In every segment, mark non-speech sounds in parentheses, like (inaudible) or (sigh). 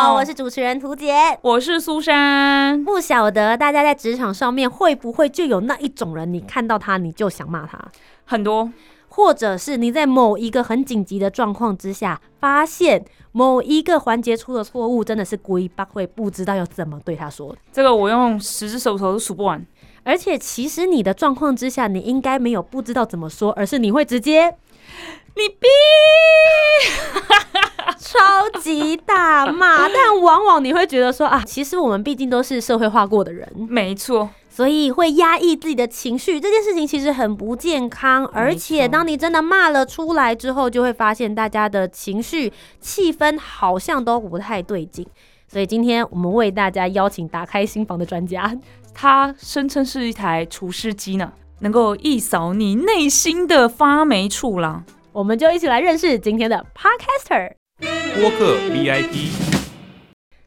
我是主持人涂杰。我是苏珊。不晓得大家在职场上面会不会就有那一种人，你看到他你就想骂他，很多，或者是你在某一个很紧急的状况之下，发现某一个环节出了错误，真的是龟八会不知道要怎么对他说。这个我用十只手指头都数不完。而且其实你的状况之下，你应该没有不知道怎么说，而是你会直接你逼，(laughs) 超级大骂。(laughs) 但往往你会觉得说啊，其实我们毕竟都是社会化过的人，没错，所以会压抑自己的情绪，这件事情其实很不健康。而且当你真的骂了出来之后，就会发现大家的情绪气氛好像都不太对劲。所以今天我们为大家邀请打开心房的专家，他声称是一台除湿机呢，能够一扫你内心的发霉处啦。我们就一起来认识今天的 Podcaster。播客 VIP，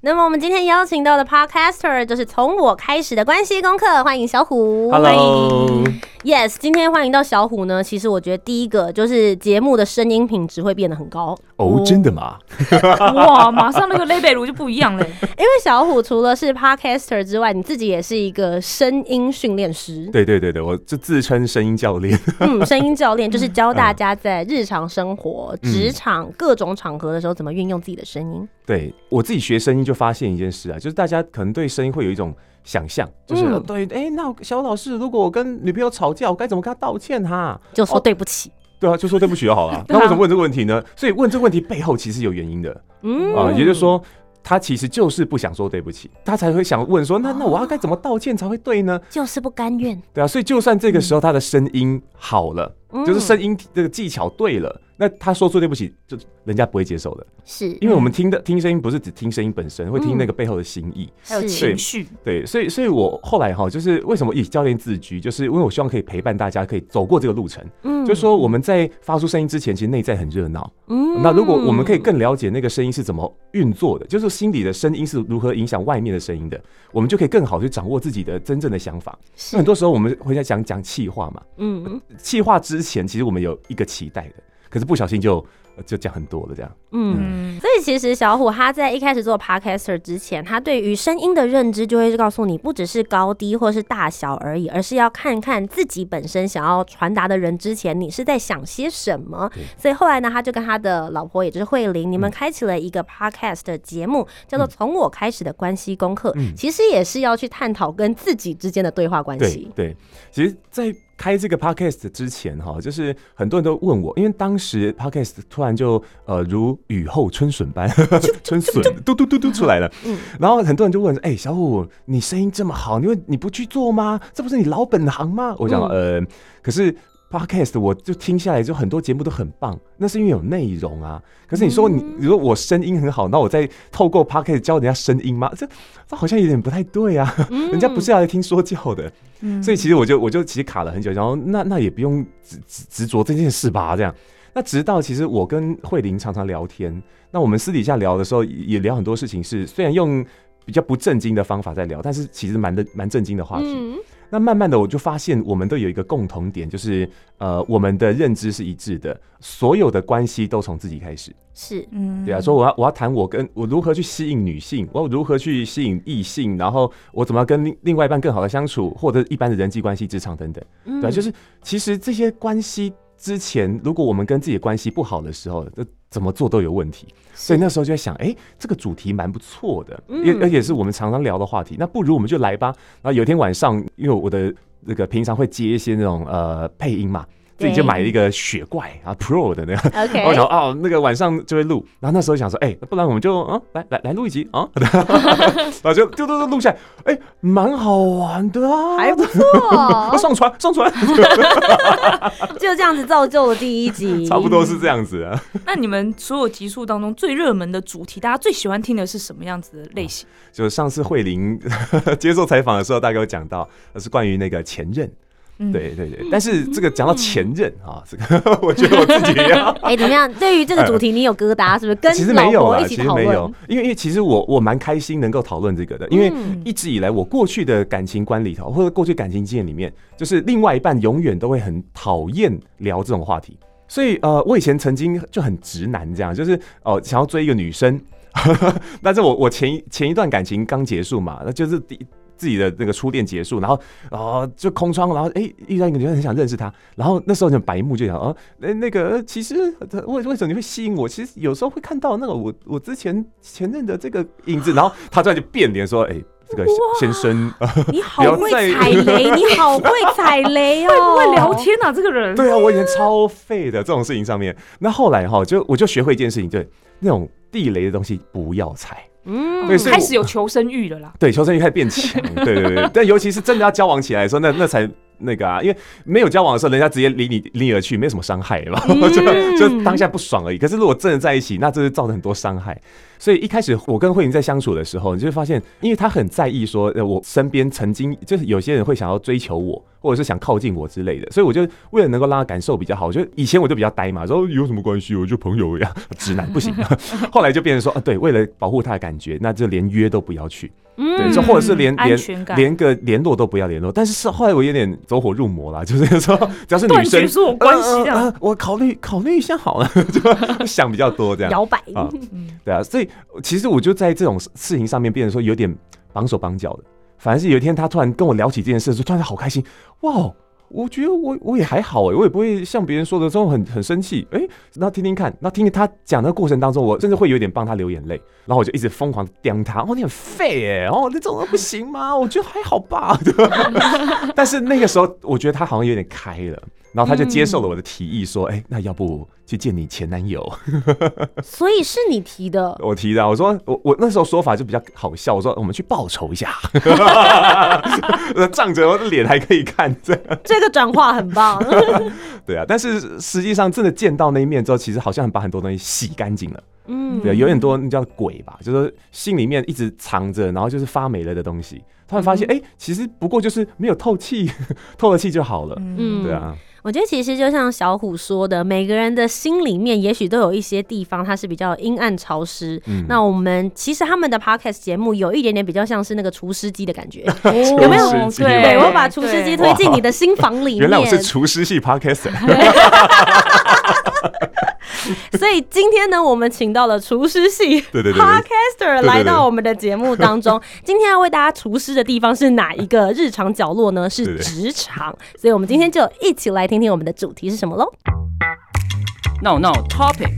那么我们今天邀请到的 Podcaster 就是从我开始的关系功课，欢迎小虎。Hello，Yes，今天欢迎到小虎呢。其实我觉得第一个就是节目的声音品质会变得很高哦，真的吗？(laughs) 哇，马上那个 level 就不一样嘞。因为小虎除了是 Podcaster 之外，你自己也是一个声音训练师，对对对对，我就自称声音教练。嗯，(laughs) 声音教练就是教大家在日常生活、职场各种场合的时候怎么运用自己的声音。对我自己学声音就发现一件事啊，就是大家可能对声音会有一种想象，就是、嗯对，哎、那小老师，如果我跟女朋友吵架，我该怎么跟她道歉哈？就说哦对不起，对啊，就说对不起就好了。(laughs) 那为什么问这个问题呢？所以问这个问题背后其实有原因的嗯啊、也就是说。他其实就是不想说对不起，他才会想问说，那那我要该怎么道歉才会对呢？就是不甘愿，对啊，所以就算这个时候他的声音好了，嗯就是声音这个技巧对了，那他说出对不起，就人家不会接受的，是。因为我们听的听声音不是只听声音本身，会听那个背后的心意。还有情绪，对，所以所以我后来哈，就是为什么以教练自居，就是因为我希望可以陪伴大家，可以走过这个路程。嗯。就是说我们在发出声音之前，其实内在很热闹。嗯。那如果我们可以更了解那个声音是怎么运作的，就是心里的声音是如何影响外面的声音的，我们就可以更好去掌握自己的真正的想法。是。那很多时候我们回家讲讲气话嘛，嗯。气话之前，其实我们有一个期待的，可是不小心就呃就讲很多了，这样。嗯。嗯，所以其实小虎他在一开始做 podcaster 之前，他对于声音的认知就会告诉你，不只是高低或是大小而已，而是要看看自己本身想要传达的人之前，你是在想些什么。所以后来呢，他就跟他的老婆，也就是慧玲，你们嗯开启了一个 podcast 的节目，叫做《从我开始的关系功课》，嗯其实也是要去探讨跟自己之间的对话关系。对，其实，在开这个 podcast 之前哈，就是很多人都问我，因为当时 podcast 突然就呃如雨后春笋般，(laughs) 春笋嘟嘟嘟嘟出来了，嗯然后很多人就问，哎、小虎，你声音这么好，你为你不去做吗？这不是你老本行吗？我讲、嗯呃，可是。Podcast 我就听下来，就很多节目都很棒，那是因为有内容啊。可是你说你，嗯你说我声音很好，那我再透过 Podcast 教人家声音吗？这这好像有点不太对啊。嗯人家不是要来听说教的，嗯所以其实我就我就其实卡了很久，然后那那也不用执执执着这件事吧，这样。那直到其实我跟慧玲常常聊天，那我们私底下聊的时候也也聊很多事情是，虽然用比较不正经的方法在聊，但是其实蛮的蛮正经的话题。嗯那慢慢的我就发现，我们都有一个共同点，就是呃我们的认知是一致的，所有的关系都从自己开始。是嗯对啊，说我要我要谈我跟我如何去吸引女性，我如何去吸引异性，然后我怎么样跟另另外一半更好的相处，或者一般的人际关系、职场等等。嗯对啊，就是其实这些关系之前，如果我们跟自己的关系不好的时候，那怎么做都有问题。所以那时候就在想，哎、这个主题蛮不错的，嗯也而且是我们常常聊的话题。那不如我们就来吧。然后有一天晚上，因为我的那个平常会接一些那种呃配音嘛，自己就对买了一个雪怪啊 Pro 的那个。OK，我想哦，那个晚上就会录，然后那时候想说，哎、不然我们就啊，来来来录一集啊，(laughs) 然后就就就就录下来，哎、蛮好玩的啊，还不啊错，(laughs) 上传上传，(laughs) 就这样子造就了第一集，差不多是这样子啊。那你们所有集数当中最热门的主题，大家最喜欢听的是什么样子的类型？就上次慧玲接受采访的时候，大概有讲到，呃是关于那个前任，嗯，对对对。但是这个讲到前任啊，这个我觉得我自己也要。(laughs) 哎、怎么样？对于这个主题，你有疙瘩是不是？跟其实没有啦，老婆一起其实没有，，因为因为其实我我蛮开心能够讨论这个的，因为嗯一直以来我过去的感情观里头，或者过去感情经验里面，就是另外一半永远都会很讨厌聊这种话题，所以呃，我以前曾经就很直男这样，就是哦、想要追一个女生，(laughs) 但是我我前一前一段感情刚结束嘛，那就是第。自己的那个初恋结束，然后哦就空窗，然后哎、遇到一个女生很想认识她，然后那时候就白目就想哦，那、那个其实呃为为什么你会吸引我？其实有时候会看到那个我我之前前任的这个影子，然后他突然就变脸说，哎、这个先生，呃 (laughs) 你好会踩雷，你好会踩雷哦，(laughs) 会不会聊天啊，这个人。对啊，我以前超废的这种事情上面。那后来哈，就我就学会一件事情，对那种地雷的东西不要踩。嗯，对所以开始有求生欲了啦。对，求生欲开始变强。对对对，但尤其是真的要交往起来的时候，那那才那个啊，因为没有交往的时候，人家直接离你离你而去，没有什么伤害嘛，嗯 (laughs) 就就当下不爽而已。可是如果真的在一起，那这是造成很多伤害。所以一开始我跟慧玲在相处的时候，你就会发现，因为她很在意说，呃，我身边曾经就是有些人会想要追求我，或者是想靠近我之类的，所以我就为了能够让她感受比较好，我就以前我就比较呆嘛，说有什么关系，我就朋友一样，直男不行。(laughs) 后来就变成说，啊，对，为了保护她的感觉，那就连约都不要去。嗯对，就或者是连连连个联络都不要联络。但是是后来我有点走火入魔啦，(laughs) 就是说只要是女断生绝所有关系啊呃呃呃我考虑考虑一下好了，(laughs) 就想比较多这样。摇摆，啊嗯，对啊，所以其实我就在这种事情上面变得说有点绑手绑脚的。反而是有一天他突然跟我聊起这件事的时候，突然好开心，哇！我觉得我我也还好哎，我也不会像别人说的这种很很生气哎。那听听看，那听听他讲的过程当中，我甚至会有点帮他流眼泪，然后我就一直疯狂刁他，哦，你很废哎，哦，那种人不行吗？我觉得还好吧？(laughs) (laughs) 但是那个时候，我觉得他好像有点开了，然后他就接受了我的提议，说，哎、那要不去见你前男友？(laughs) 所以是你提的，我提的，我说我我那时候说法就比较好笑，我说我们去报仇一下，(laughs) 仗着我的脸还可以看，这样这个转化很棒。(laughs) 对啊。但是实际上真的见到那一面之后，其实好像把很多东西洗干净了，嗯，对啊，有很多那叫鬼吧，就是心里面一直藏着，然后就是发霉了的东西，突然发现哎、其实不过就是没有透气，透了气就好了，嗯。对啊，我觉得其实就像小虎说的，每个人的心里面也许都有一些地方它是比较阴暗潮湿。嗯那我们其实他们的 podcast 节目有一点点比较像是那个除湿机的感觉，有没有对，对我把除湿机推进你的心房里面。原来我是厨师系 podcaster，(laughs) (laughs) 所以今天呢，我们请到了厨师系对对对对 podcaster 对来到我们的节目当中。(laughs) 今天要为大家厨师的地方是哪一个日常角落呢？是职场。所以我们今天就一起来听听我们的主题是什么喽。No No topic。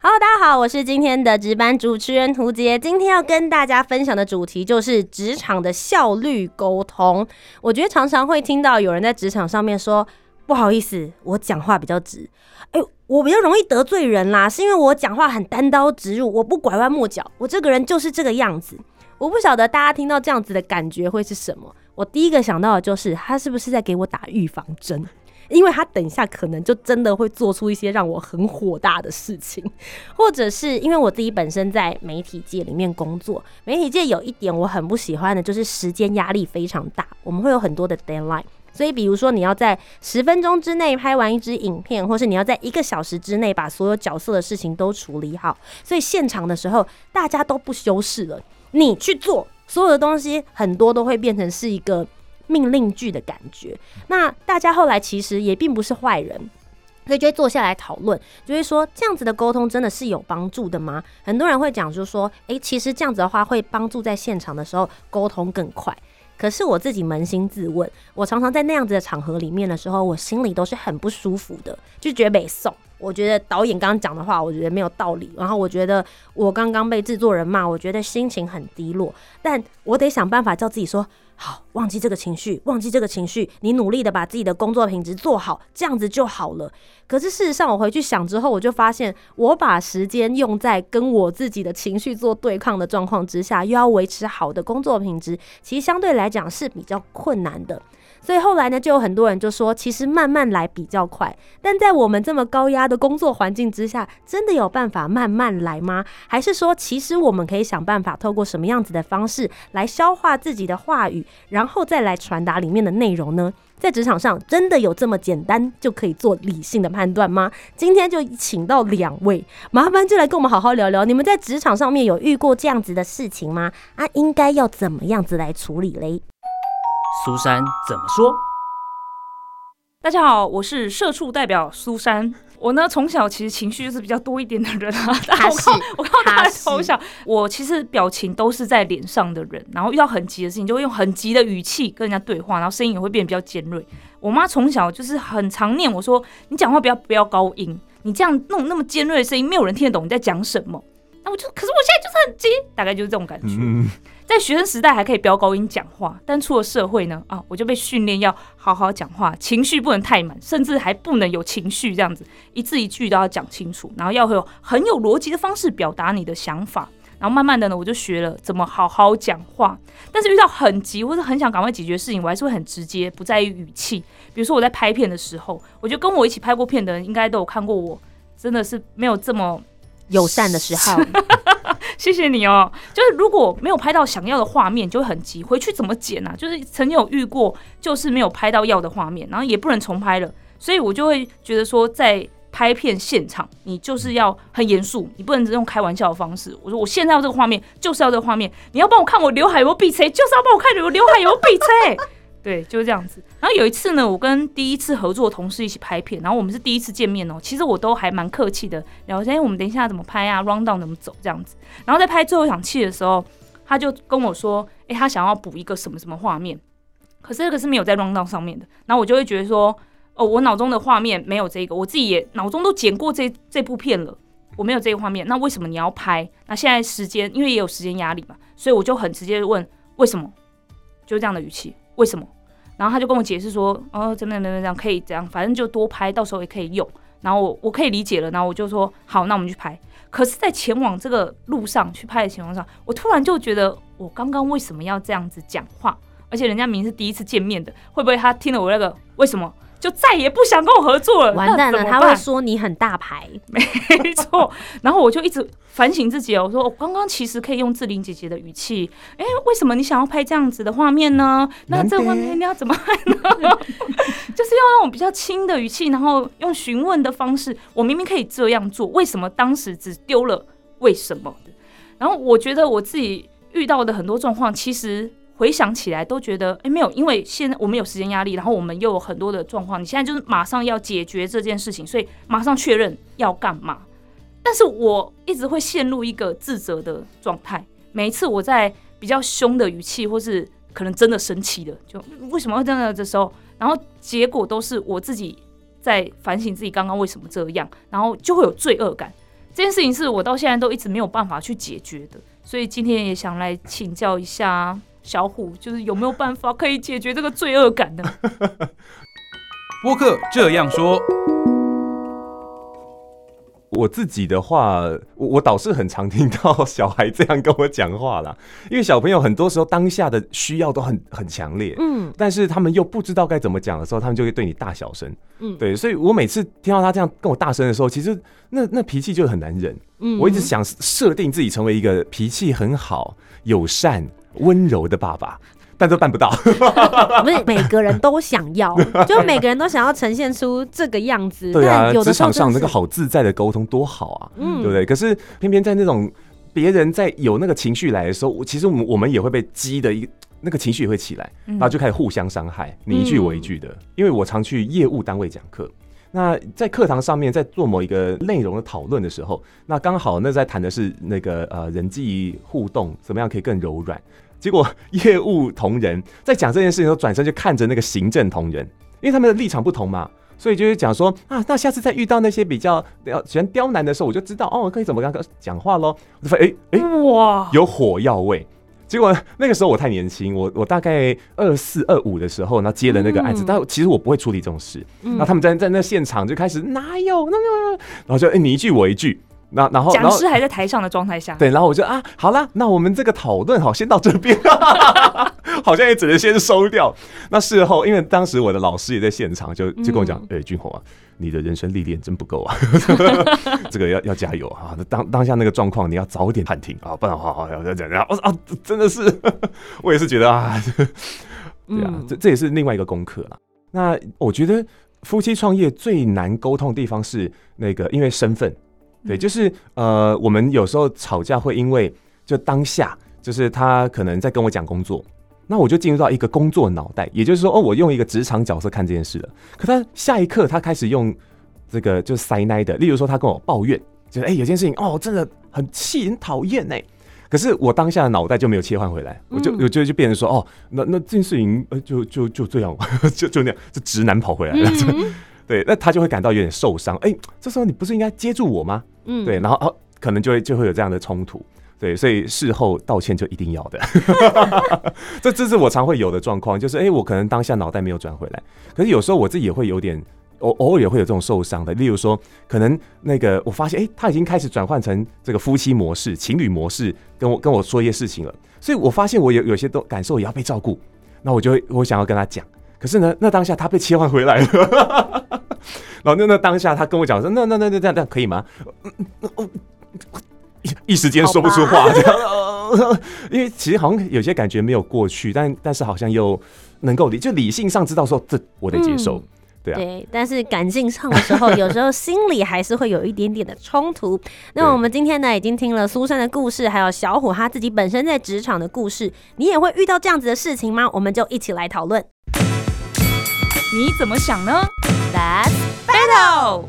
Hello，大家好，我是今天的值班主持人涂杰。今天要跟大家分享的主题就是职场的效率沟通。我觉得常常会听到有人在职场上面说：“不好意思，我讲话比较直。”哎，我比较容易得罪人啦，是因为我讲话很单刀直入，我不拐弯抹角，我这个人就是这个样子。我不晓得大家听到这样子的感觉会是什么。我第一个想到的就是他是不是在给我打预防针？因为他等一下可能就真的会做出一些让我很火大的事情，或者是因为我自己本身在媒体界里面工作，媒体界有一点我很不喜欢的就是时间压力非常大，我们会有很多的 deadline。所以，比如说你要在十分钟之内拍完一支影片，或是你要在一个小时之内把所有角色的事情都处理好，所以现场的时候大家都不修饰了，你去做所有的东西，很多都会变成是一个命令句的感觉。那大家后来其实也并不是坏人。所以就会坐下来讨论，就会说这样子的沟通真的是有帮助的吗？很多人会讲，就说，诶，其实这样子的话会帮助在现场的时候沟通更快。可是我自己扪心自问，我常常在那样子的场合里面的时候，我心里都是很不舒服的，就觉得被送。我觉得导演刚刚讲的话，我觉得没有道理。然后我觉得我刚刚被制作人骂，我觉得心情很低落。但我得想办法叫自己说好，忘记这个情绪，忘记这个情绪。你努力的把自己的工作品质做好，这样子就好了。可是事实上，我回去想之后，我就发现，我把时间用在跟我自己的情绪做对抗的状况之下，又要维持好的工作品质，其实相对来讲是比较困难的。所以后来呢，就有很多人就说，其实慢慢来比较快。但在我们这么高压的工作环境之下，真的有办法慢慢来吗？还是说，其实我们可以想办法，透过什么样子的方式来消化自己的话语，然后再来传达里面的内容呢？在职场上，真的有这么简单就可以做理性的判断吗？今天就请到两位，麻烦就来跟我们好好聊聊，你们在职场上面有遇过这样子的事情吗？啊，应该要怎么样子来处理嘞？苏珊怎么说？大家好，我是社畜代表苏珊。我呢，从小其实情绪就是比较多一点的人啊。(laughs) 我靠，我靠，他从小，我其实表情都是在脸上的人，然后遇到很急的事情，就会用很急的语气跟人家对话，然后声音也会变得比较尖锐。我妈从小就是很常念我说：“你讲话不要不要高音，你这样弄那么尖锐的声音，没有人听得懂你在讲什么。”那我就，可是我现在就是很急，大概就是这种感觉。在学生时代还可以飙高音讲话，但出了社会呢，啊，我就被训练要好好讲话，情绪不能太满，甚至还不能有情绪，这样子一字一句都要讲清楚，然后要有很有逻辑的方式表达你的想法。然后慢慢的呢，我就学了怎么好好讲话。但是遇到很急或者很想赶快解决事情，我还是会很直接，不在意语气。比如说我在拍片的时候，我觉得跟我一起拍过片的人应该都有看过我，真的是没有这么友善的时候。(laughs) 谢谢你哦。就是如果没有拍到想要的画面，就会很急，回去怎么剪啊？就是曾经有遇过，就是没有拍到要的画面，然后也不能重拍了，所以我就会觉得说，在拍片现场，你就是要很严肃，你不能只用开玩笑的方式。我说我现在要这个画面，就是要这个画面，你要帮我看我刘海有没有闭塞，就是要帮我看我刘海有没有闭塞。对，就是这样子。然后有一次呢，我跟第一次合作的同事一起拍片，然后我们是第一次见面哦。其实我都还蛮客气的，聊说。哎，我们等一下怎么拍啊？round down 怎么走这样子。然后在拍最后一场戏的时候，他就跟我说：“哎，他想要补一个什么什么画面，可是这个是没有在 round down 上面的。”然后我就会觉得说：“哦，我脑中的画面没有这个，我自己也脑中都剪过这这部片了，我没有这个画面。那为什么你要拍？那现在时间，因为也有时间压力嘛，所以我就很直接问：为什么？就这样的语气，为什么？”然后他就跟我解释说，哦，怎么怎么怎么样，可以这样，反正就多拍，到时候也可以用。然后我我可以理解了，然后我就说好，那我们去拍。可是，在前往这个路上去拍的情况下，我突然就觉得，我刚刚为什么要这样子讲话？而且人家明明是第一次见面的，会不会他听了我那个为什么？就再也不想跟我合作了。完蛋了，他会说你很大牌，(laughs) 没错。然后我就一直反省自己哦，我说我刚刚其实可以用志玲姐姐的语气，哎，为什么你想要拍这样子的画面呢？那这画面你要怎么拍呢？(laughs) 就是要那种比较轻的语气，然后用询问的方式。我明明可以这样做，为什么当时只丢了为什么？然后我觉得我自己遇到的很多状况，其实。回想起来都觉得，哎，没有，因为现在我们有时间压力，然后我们又有很多的状况，你现在就是马上要解决这件事情，所以马上确认要干嘛。但是我一直会陷入一个自责的状态，每一次我在比较凶的语气，或是可能真的生气的，就为什么会这样的时候，然后结果都是我自己在反省自己刚刚为什么这样，然后就会有罪恶感。这件事情是我到现在都一直没有办法去解决的，所以今天也想来请教一下。小虎就是有没有办法可以解决这个罪恶感呢？(laughs) 播客这样说，我自己的话，我我倒是很常听到小孩这样跟我讲话啦。因为小朋友很多时候当下的需要都很很强烈，嗯，但是他们又不知道该怎么讲的时候，他们就会对你大小声，嗯，对，所以我每次听到他这样跟我大声的时候，其实那那脾气就很难忍，嗯，我一直想设定自己成为一个脾气很好、友善。温柔的爸爸，但都办不到。(laughs) 不是每个人都想要，(laughs) 就每个人都想要呈现出这个样子。对啊，职场上那个好自在的沟通多好啊，嗯对不对？可是偏偏在那种别人在有那个情绪来的时候，其实我们我们也会被激的一那个情绪也会起来，然后就开始互相伤害，你一句我一句的。因为我常去业务单位讲课，那在课堂上面在做某一个内容的讨论的时候，那刚好那在谈的是那个呃人际互动怎么样可以更柔软。结果业务同仁在讲这件事情的，时候转身就看着那个行政同仁，因为他们的立场不同嘛。所以就是讲说啊，那下次再遇到那些比较刁喜欢刁难的时候，我就知道哦，可以怎么跟他讲话喽。我就发现哎哎，哇，有火药味。结果那个时候我太年轻，我我大概二四二五的时候，然后接了那个案子，嗯但其实我不会处理这种事。然后他们在在那现场就开始哪有那个，然后就哎、你一句我一句，那然后讲师还在台上的状态下，对，然后我就啊，好啦，那我们这个讨论好，先到这边，(laughs) 好像也只能先收掉。那事后，因为当时我的老师也在现场，就就跟我讲，哎、君宏啊，你的人生历练真不够啊，(laughs) 这个要要加油啊！那当当下那个状况，你要早点喊停啊，不然好好要要讲讲，我说啊，真的是，我也是觉得啊，(laughs) 对啊，嗯这这也是另外一个功课啦。那我觉得夫妻创业最难沟通的地方是那个，因为身份，对，嗯就是呃，我们有时候吵架会因为就当下，就是他可能在跟我讲工作，那我就进入到一个工作脑袋，也就是说，哦，我用一个职场角色看这件事了。可他下一刻他开始用这个就是塞奶的，例如说他跟我抱怨，就是哎、有件事情哦，真的很气很讨厌呢。可是我当下的脑袋就没有切换回来，我就嗯我就就变成说哦，那那这件事情呃就就就这样，(laughs) 就就那样，这直男跑回来了。嗯 (laughs) 对，那他就会感到有点受伤。哎、这时候你不是应该接住我吗？嗯对，然后哦，可能就会就会有这样的冲突。对，所以事后道歉就一定要的。(laughs) 这这是我常会有的状况，就是哎、我可能当下脑袋没有转回来，可是有时候我自己也会有点。偶偶尔也会有这种受伤的，例如说，可能那个我发现，哎、他已经开始转换成这个夫妻模式、情侣模式，跟我跟我说一些事情了，所以我发现我有有些都感受也要被照顾，那我就会我想要跟他讲，可是呢，那当下他被切换回来了，(laughs) 然后那那当下他跟我讲说，那那那那这样这样可以吗？一一时间说不出话，这样，因为其实好像有些感觉没有过去，但但是好像又能够理，就理性上知道说这我得接受，对啊，对，但是感性上的时候，有时候心里还是会有一点点的冲突。那么我们今天呢，已经听了苏珊的故事，还有小虎他自己本身在职场的故事，你也会遇到这样子的事情吗？我们就一起来讨论。你怎么想呢 Let's？Battle，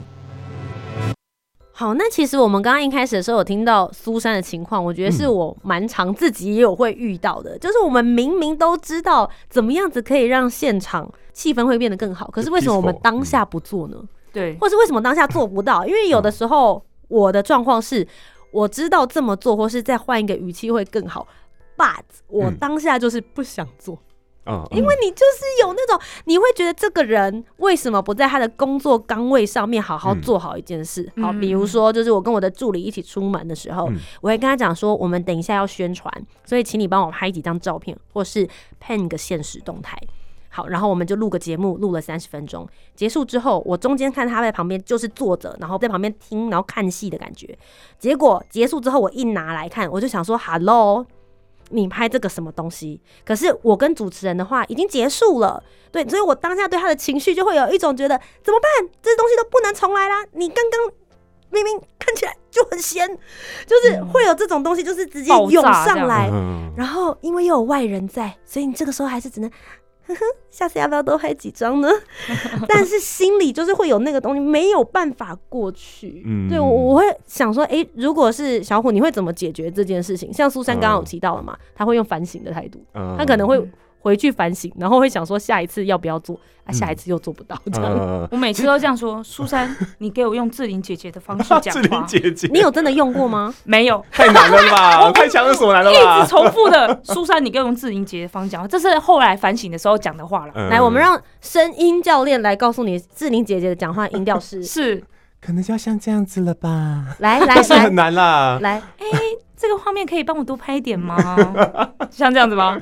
好，那其实我们刚刚一开始的时候有听到苏珊的情况，我觉得是嗯我蛮常自己也有会遇到的，就是我们明明都知道怎么样子可以让现场气氛会变得更好，可是为什么我们当下不做呢？对，或是为什么当下做不到？因为有的时候我的状况是，我知道这么做，或是再换一个语气会更好，but 我嗯当下就是不想做，嗯，因为你就是有那种你会觉得这个人为什么不在他的工作岗位上面好好嗯做好一件事？嗯好，比如说就是我跟我的助理一起出门的时候，嗯我会跟他讲说，我们等一下要宣传，所以请你帮我拍几张照片，或是 pen 个现实动态。好，然后我们就录个节目，录了三十分钟。结束之后，我中间看他在旁边就是坐着，然后在旁边听，然后看戏的感觉。结果结束之后，我一拿来看，我就想说：“Hello，你拍这个什么东西？”可是我跟主持人的话已经结束了，对，所以我当下对他的情绪就会有一种觉得怎么办？这东西都不能重来啦！你刚刚明明看起来就很闲，就是会有这种东西，就是直接涌上来。嗯然后因为又有外人在，所以你这个时候还是只能，呵呵，下次要不要多拍几张呢？(laughs) 但是心里就是会有那个东西没有办法过去。嗯对我我会想说，诶，如果是小虎，你会怎么解决这件事情？像苏珊刚刚有提到了嘛，他会用反省的态度，嗯他可能会回去反省，然后会想说下一次要不要做，啊，下一次又做不到这样。嗯我每次都这样说，苏珊，(laughs) 你给我用志玲姐姐的方式讲志玲话，姐姐，你有真的用过吗？(laughs) 没有，太难了吧？太强人所难了一直吧？重复的，(laughs) 苏珊，你给我用志玲姐姐的方式讲话，这是后来反省的时候讲的话了。嗯来，我们让声音教练来告诉你，志玲姐姐的讲话音调是，是，可能就要像这样子了吧？来来但是来很难啦。来，哎这个画面可以帮我多拍一点吗？像这样子吗？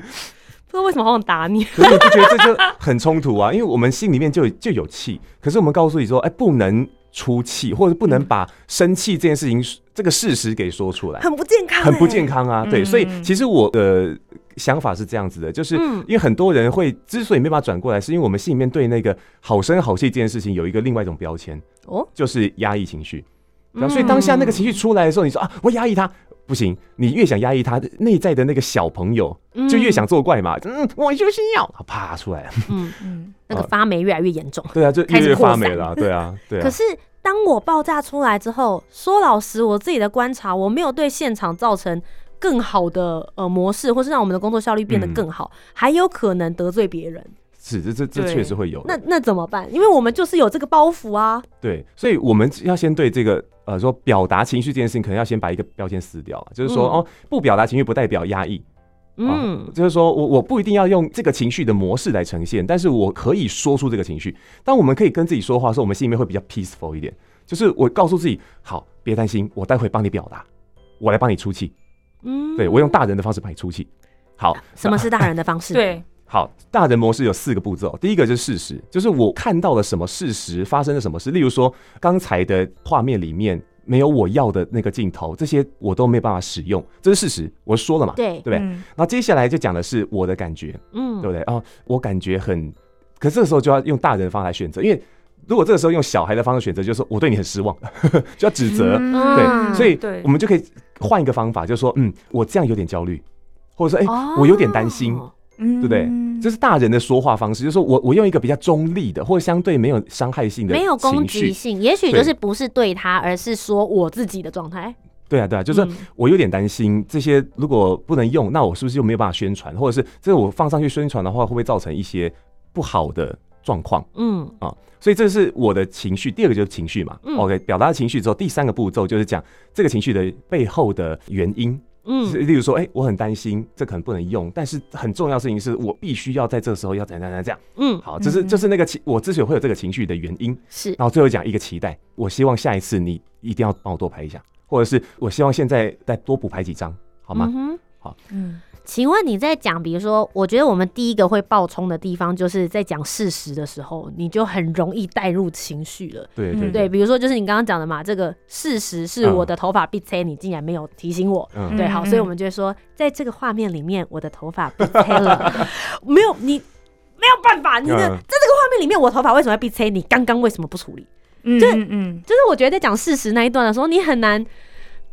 不知道为什么好想打你。可是我就觉得这就很冲突啊，因为我们心里面就就有气，可是我们告诉你说，哎，不能出气，或者不能把生气这件事情这个事实给说出来，很不健康、很不健。康啊。对，嗯所以其实我的想法是这样子的，就是嗯因为很多人会之所以没办法转过来，是因为我们心里面对那个好声好气这件事情有一个另外一种标签，哦，就是压抑情绪。对啊嗯所以当下那个情绪出来的时候，你说啊，我压抑他。不行，你越想压抑他，内在的那个小朋友就越想作怪嘛。嗯，我就是要，啪出来了。嗯，(laughs) 嗯，那个发霉越来越严重。(laughs) 对啊，就越越开始发霉了啊。(laughs) 对啊，对啊。可是当我爆炸出来之后，说老实，我自己的观察，我没有对现场造成更好的呃模式，或是让我们的工作效率变得更好，还有可能得罪别人。是这这这确实会有。那那怎么办？因为我们就是有这个包袱啊。对，所以我们要先对这个呃说表达情绪这件事情，可能要先把一个标签撕掉，就是说、嗯哦，不表达情绪不代表压抑，嗯啊，就是说我我不一定要用这个情绪的模式来呈现，但是我可以说出这个情绪。当我们可以跟自己说话的时候，我们心里面会比较 peaceful 一点，就是我告诉自己，好，别担心，我待会帮你表达，我来帮你出气，嗯对我用大人的方式帮你出气。好，什么是大人的方式？，对，好，大人模式有四个步骤。第一个就是事实，就是我看到了什么事实，发生了什么事。例如说，刚才的画面里面没有我要的那个镜头，这些我都没有办法使用，这是事实，我说了嘛，对对不对？嗯那接下来就讲的是我的感觉，嗯对不对？哦，我感觉很，可这个时候就要用大人的方法来选择，因为如果这个时候用小孩的方式选择，就是说我对你很失望，(laughs) 就要指责。嗯对，所以我们就可以换一个方法，就是说，嗯，我这样有点焦虑，或者说，哎、哦我有点担心，嗯对不对？这是大人的说话方式，就是说我我用一个比较中立的，或者相对没有伤害性的没有攻。击性，也许就是不是对他，而是说我自己的状态。对啊，对啊，就是嗯我有点担心这些如果不能用，那我是不是就没有办法宣传，或者是这个我放上去宣传的话，会不会造成一些不好的状况？嗯啊所以这是我的情绪。第二个就是情绪嘛、嗯 o k 表达情绪之后，第三个步骤就是讲这个情绪的背后的原因。是嗯。例如说，哎、我很担心，这可能不能用，但是很重要的事情是我必须要在这个时候要怎样怎样这样。嗯，好，这是嗯。这是那个情，我之所以会有这个情绪的原因。是。然后最后讲一个期待，我希望下一次你一定要帮我多拍一下，或者是我希望现在再多补拍几张，好吗？嗯哼。嗯请问你在讲，比如说，我觉得我们第一个会爆冲的地方，就是在讲事实的时候，你就很容易带入情绪了。嗯对对对，比如说就是你刚刚讲的嘛，这个事实是嗯我的头发被切，你竟然没有提醒我。嗯对，好，嗯所以我们就会说，在这个画面里面，我的头发被切了，没有你没有办法，你的、嗯在这个画面里面，我头发为什么要被切？你刚刚为什么不处理？嗯就嗯嗯就是我觉得在讲事实那一段的时候，你很难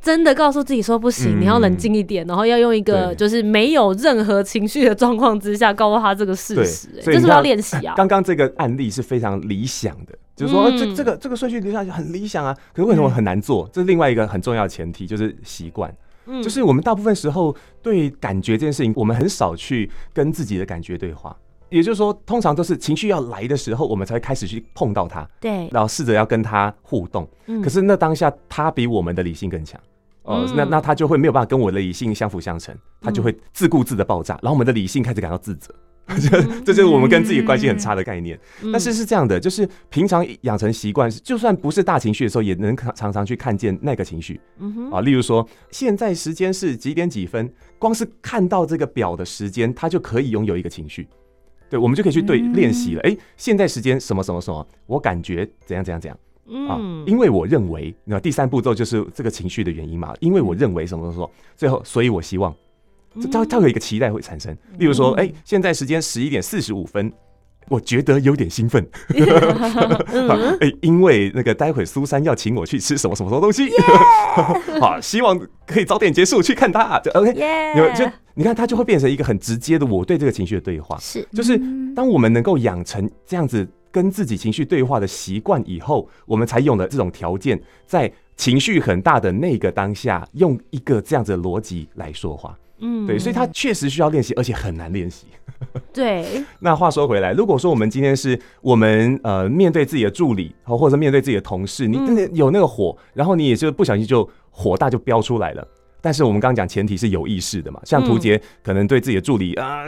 真的告诉自己说不行，嗯你要冷静一点，然后要用一个就是没有任何情绪的状况之下告诉他这个事实、这是不是要练习啊？刚刚这个案例是非常理想的，就是说、这这个这个顺序留下去很理想啊，可是为什么很难做？这是另外一个很重要的前提，就是习惯。嗯就是我们大部分时候对感觉这件事情，我们很少去跟自己的感觉对话。也就是说，通常都是情绪要来的时候，我们才会开始去碰到它，对，然后试着要跟它互动。嗯可是那当下，它比我们的理性更强。哦、嗯那那他就会没有办法跟我的理性相辅相成，他就会自顾自的爆炸，然后我们的理性开始感到自责，(laughs) 这这就是我们跟自己关系很差的概念。嗯但是是这样的，就是平常养成习惯，就算不是大情绪的时候，也能常常常去看见那个情绪嗯哼啊。例如说，现在时间是几点几分，光是看到这个表的时间，他就可以拥有一个情绪。对，我们就可以去对嗯练习了。哎、现在时间什么什么什么，我感觉怎样怎样怎样啊？嗯因为我认为，那第三步骤就是这个情绪的原因嘛。因为我认为什么什么什么，最后，所以我希望，这它它有一个期待会产生。例如说，哎、现在时间十一点四十五分。我觉得有点兴奋，嗯 (laughs) 哎、因为那个待会苏珊要请我去吃什么什么什么东西，(laughs) 好，希望可以早点结束去看他。就 OK，耶你们就你看，它就会变成一个很直接的我对这个情绪的对话。是就是当我们能够养成这样子跟自己情绪对话的习惯以后，我们才有了这种条件，在情绪很大的那个当下，用一个这样子的逻辑来说话。嗯对，所以它确实需要练习，而且很难练习。对 (laughs) 那话说回来，如果说我们今天是我们呃面对自己的助理，或或者面对自己的同事，你真的有那个火，然后你也就不小心就火大就飙出来了。但是我们刚刚讲前提是有意识的嘛，像图杰可能对自己的助理啊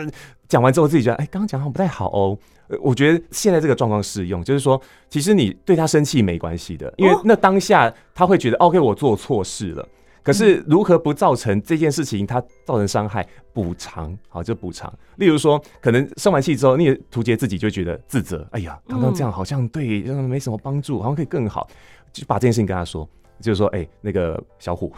讲完之后自己觉得，哎，刚刚讲好像不太好哦。呃我觉得现在这个状况适用，就是说，其实你对他生气没关系的，因为哦那当下他会觉得，OK，我做错事了。可是如何不造成这件事情它造成伤害？补偿，好，就补偿。例如说，可能生完气之后，你也图杰自己就觉得自责，哎呀，刚刚这样好像对嗯没什么帮助，好像可以更好，就把这件事情跟他说，就是说，哎、那个小虎，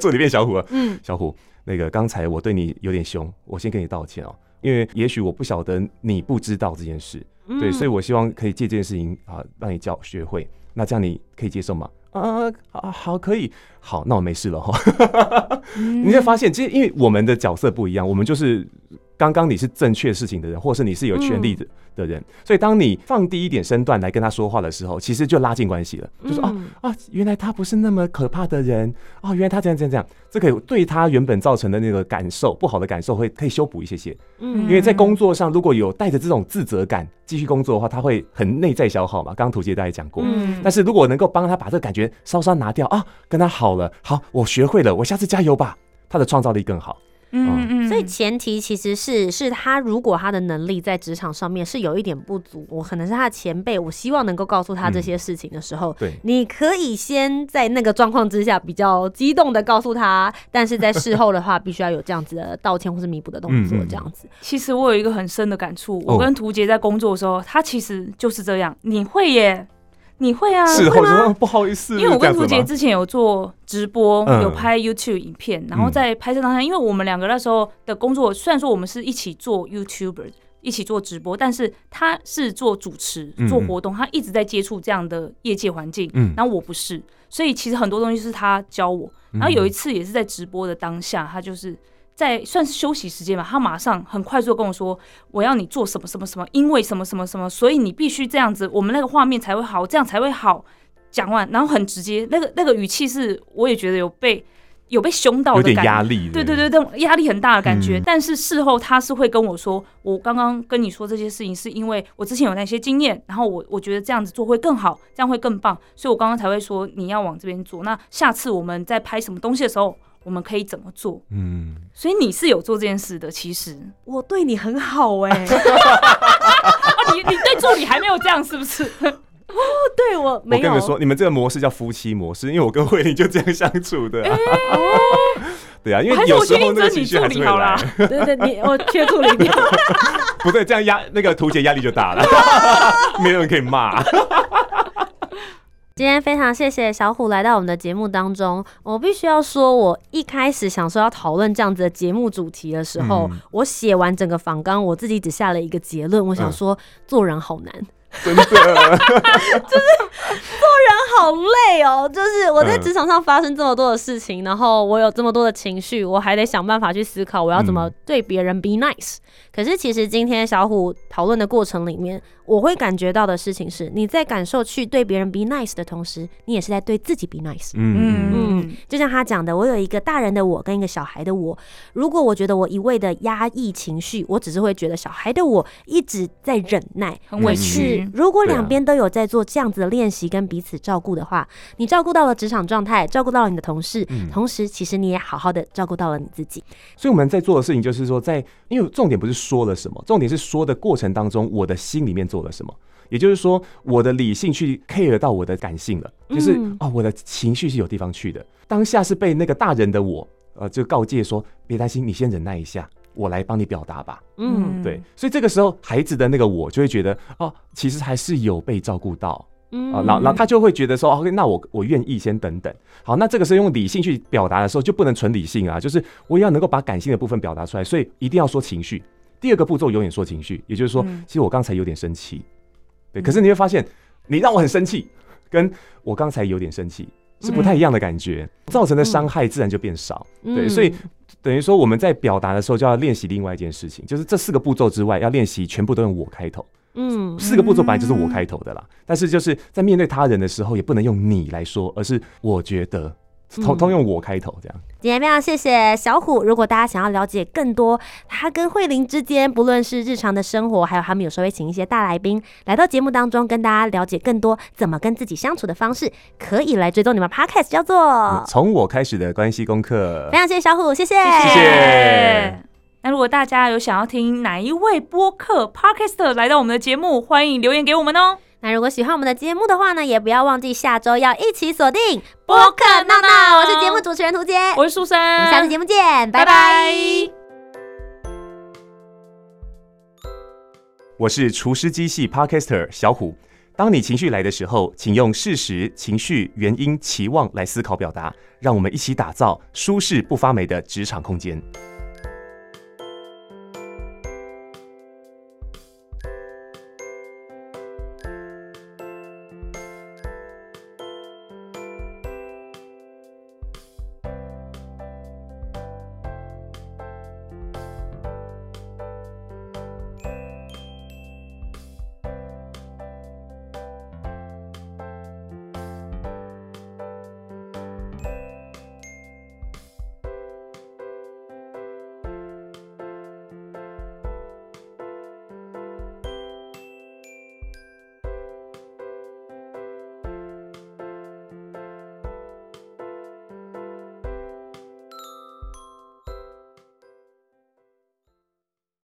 助理变小虎了，嗯小虎，那个刚才我对你有点凶，我先跟你道歉哦，因为也许我不晓得你不知道这件事，对，所以我希望可以借这件事情啊，让你教学会。那这样你可以接受吗？啊，啊，好，可以，好，那我没事了哈。(laughs) 你会发现，其实因为我们的角色不一样，我们就是刚刚你是正确事情的人，或是你是有权利的的人，所以当你放低一点身段来跟他说话的时候，其实就拉近关系了。就说啊嗯啊，原来他不是那么可怕的人啊，原来他这样这样这样，这可以对他原本造成的那个感受不好的感受会可以修补一些些。嗯因为在工作上如果有带着这种自责感继续工作的话，他会很内在消耗嘛。刚刚图杰大家讲过，嗯但是如果能够帮他把这个感觉稍稍拿掉啊，跟他好了，好，我学会了，我下次加油吧，他的创造力更好。嗯嗯，所以前提其实是是他如果他的能力在职场上面是有一点不足，我可能是他的前辈，我希望能够告诉他这些事情的时候，对，你可以先在那个状况之下比较激动的告诉他，但是在事后的话，必须要有这样子的道歉或是弥补的动作这样子。其实我有一个很深的感触，哦我跟图杰在工作的时候，他其实就是这样。你会耶，你会啊，事后就说不好意思，因为我跟图这样子吗？杰之前有做直播，嗯。有拍 YouTube 影片，然后在拍摄当下，因为我们两个那时候的工作，虽然说我们是一起做 YouTuber，一起做直播，但是他是做主持嗯、做活动，他一直在接触这样的业界环境，嗯。然后我不是，所以其实很多东西是他教我。然后有一次也是在直播的当下，他就是在算是休息时间吧，他马上很快速跟我说，我要你做什么什么什么，因为什么什么什么，所以你必须这样子，我们那个画面才会好，这样才会好。讲完，然后很直接，那个那个语气是，我也觉得有被有被凶到的感觉。压力，对对对，这种压力很大的感觉。嗯但是事后他是会跟我说，我刚刚跟你说这些事情，是因为我之前有那些经验，然后我我觉得这样子做会更好，这样会更棒，所以我刚刚才会说你要往这边做。那下次我们在拍什么东西的时候，我们可以怎么做？嗯，所以你是有做这件事的，其实。我对你很好哎、(laughs) (laughs) 啊，你你对助理还没有这样是不是？(laughs) 哦对我没有。我跟你们说，你们这个模式叫夫妻模式，因为我跟慧玲就这样相处的、啊。对啊，因为有时候那个情绪还是会理好啦来。。对对，你我缺助理掉。不对，这样压那个图姐压力就大了，没有人可以骂。今天非常谢谢小虎来到我们的节目当中。我必须要说，我一开始想说要讨论这样子的节目主题的时候，嗯我写完整个访纲，我自己只下了一个结论，我想说、做人好难。真的，(laughs) 就是做人好累哦！就是我在嗯职场上发生这么多的事情，然后我有这么多的情绪，我还得想办法去思考我要怎么嗯对别人 be nice。可是其实今天小虎讨论的过程里面，我会感觉到的事情是，你在感受去对别人 be nice 的同时，你也是在对自己 be nice。嗯，嗯，就像他讲的，我有一个大人的我跟一个小孩的我。如果我觉得我一味的压抑情绪，我只是会觉得小孩的我一直在忍耐，很委是屈。如果两边都有在做这样子的练习跟彼此照顾的话，你照顾到了职场状态，照顾到了你的同事，嗯同时其实你也好好的照顾到了你自己。所以我们在做的事情就是说在，因为重点不是说了什么，重点是说的过程当中，我的心里面做了什么。也就是说，我的理性去 care 到我的感性了，就是嗯哦，我的情绪是有地方去的。当下是被那个大人的我，呃，就告诫说，别担心，你先忍耐一下，我来帮你表达吧。嗯对，所以这个时候孩子的那个我就会觉得，哦，其实还是有被照顾到。嗯啊，然后然后他就会觉得说，OK，那我我愿意先等等。好，那这个时候用理性去表达的时候，就不能纯理性啊，就是我也要能够把感性的部分表达出来，所以一定要说情绪。第二个步骤有点说情绪，也就是说，嗯。其实我刚才有点生气，对，可是你会发现，你让我很生气，跟我刚才有点生气是不太一样的感觉，造成的伤害自然就变少。对，嗯所以等于说我们在表达的时候就要练习另外一件事情，就是这四个步骤之外，要练习全部都用我开头。嗯。四个步骤本来就是我开头的啦，但是就是在面对他人的时候，也不能用你来说，而是我觉得，通嗯通用我开头这样。今天非常谢谢小虎。如果大家想要了解更多他跟慧玲之间，不论是日常的生活，还有他们有时候会请一些大来宾来到节目当中，跟大家了解更多怎么跟自己相处的方式，可以来追踪你们 podcast，叫做。从我开始的关系功课非，常谢谢小虎，谢谢，谢谢谢那如果大家有想要听哪一位播客 podcaster 来到我们的节目，欢迎留言给我们哦。那如果喜欢我们的节目的话呢，也不要忘记下周要一起锁定播客闹闹。我是节目主持人涂杰，我我是苏珊，我们下次节目见，拜拜拜拜我是厨师机系 Podcaster 小虎。当你情绪来的时候，请用事实、情绪、原因、期望来思考表达，让我们一起打造舒适不发霉的职场空间。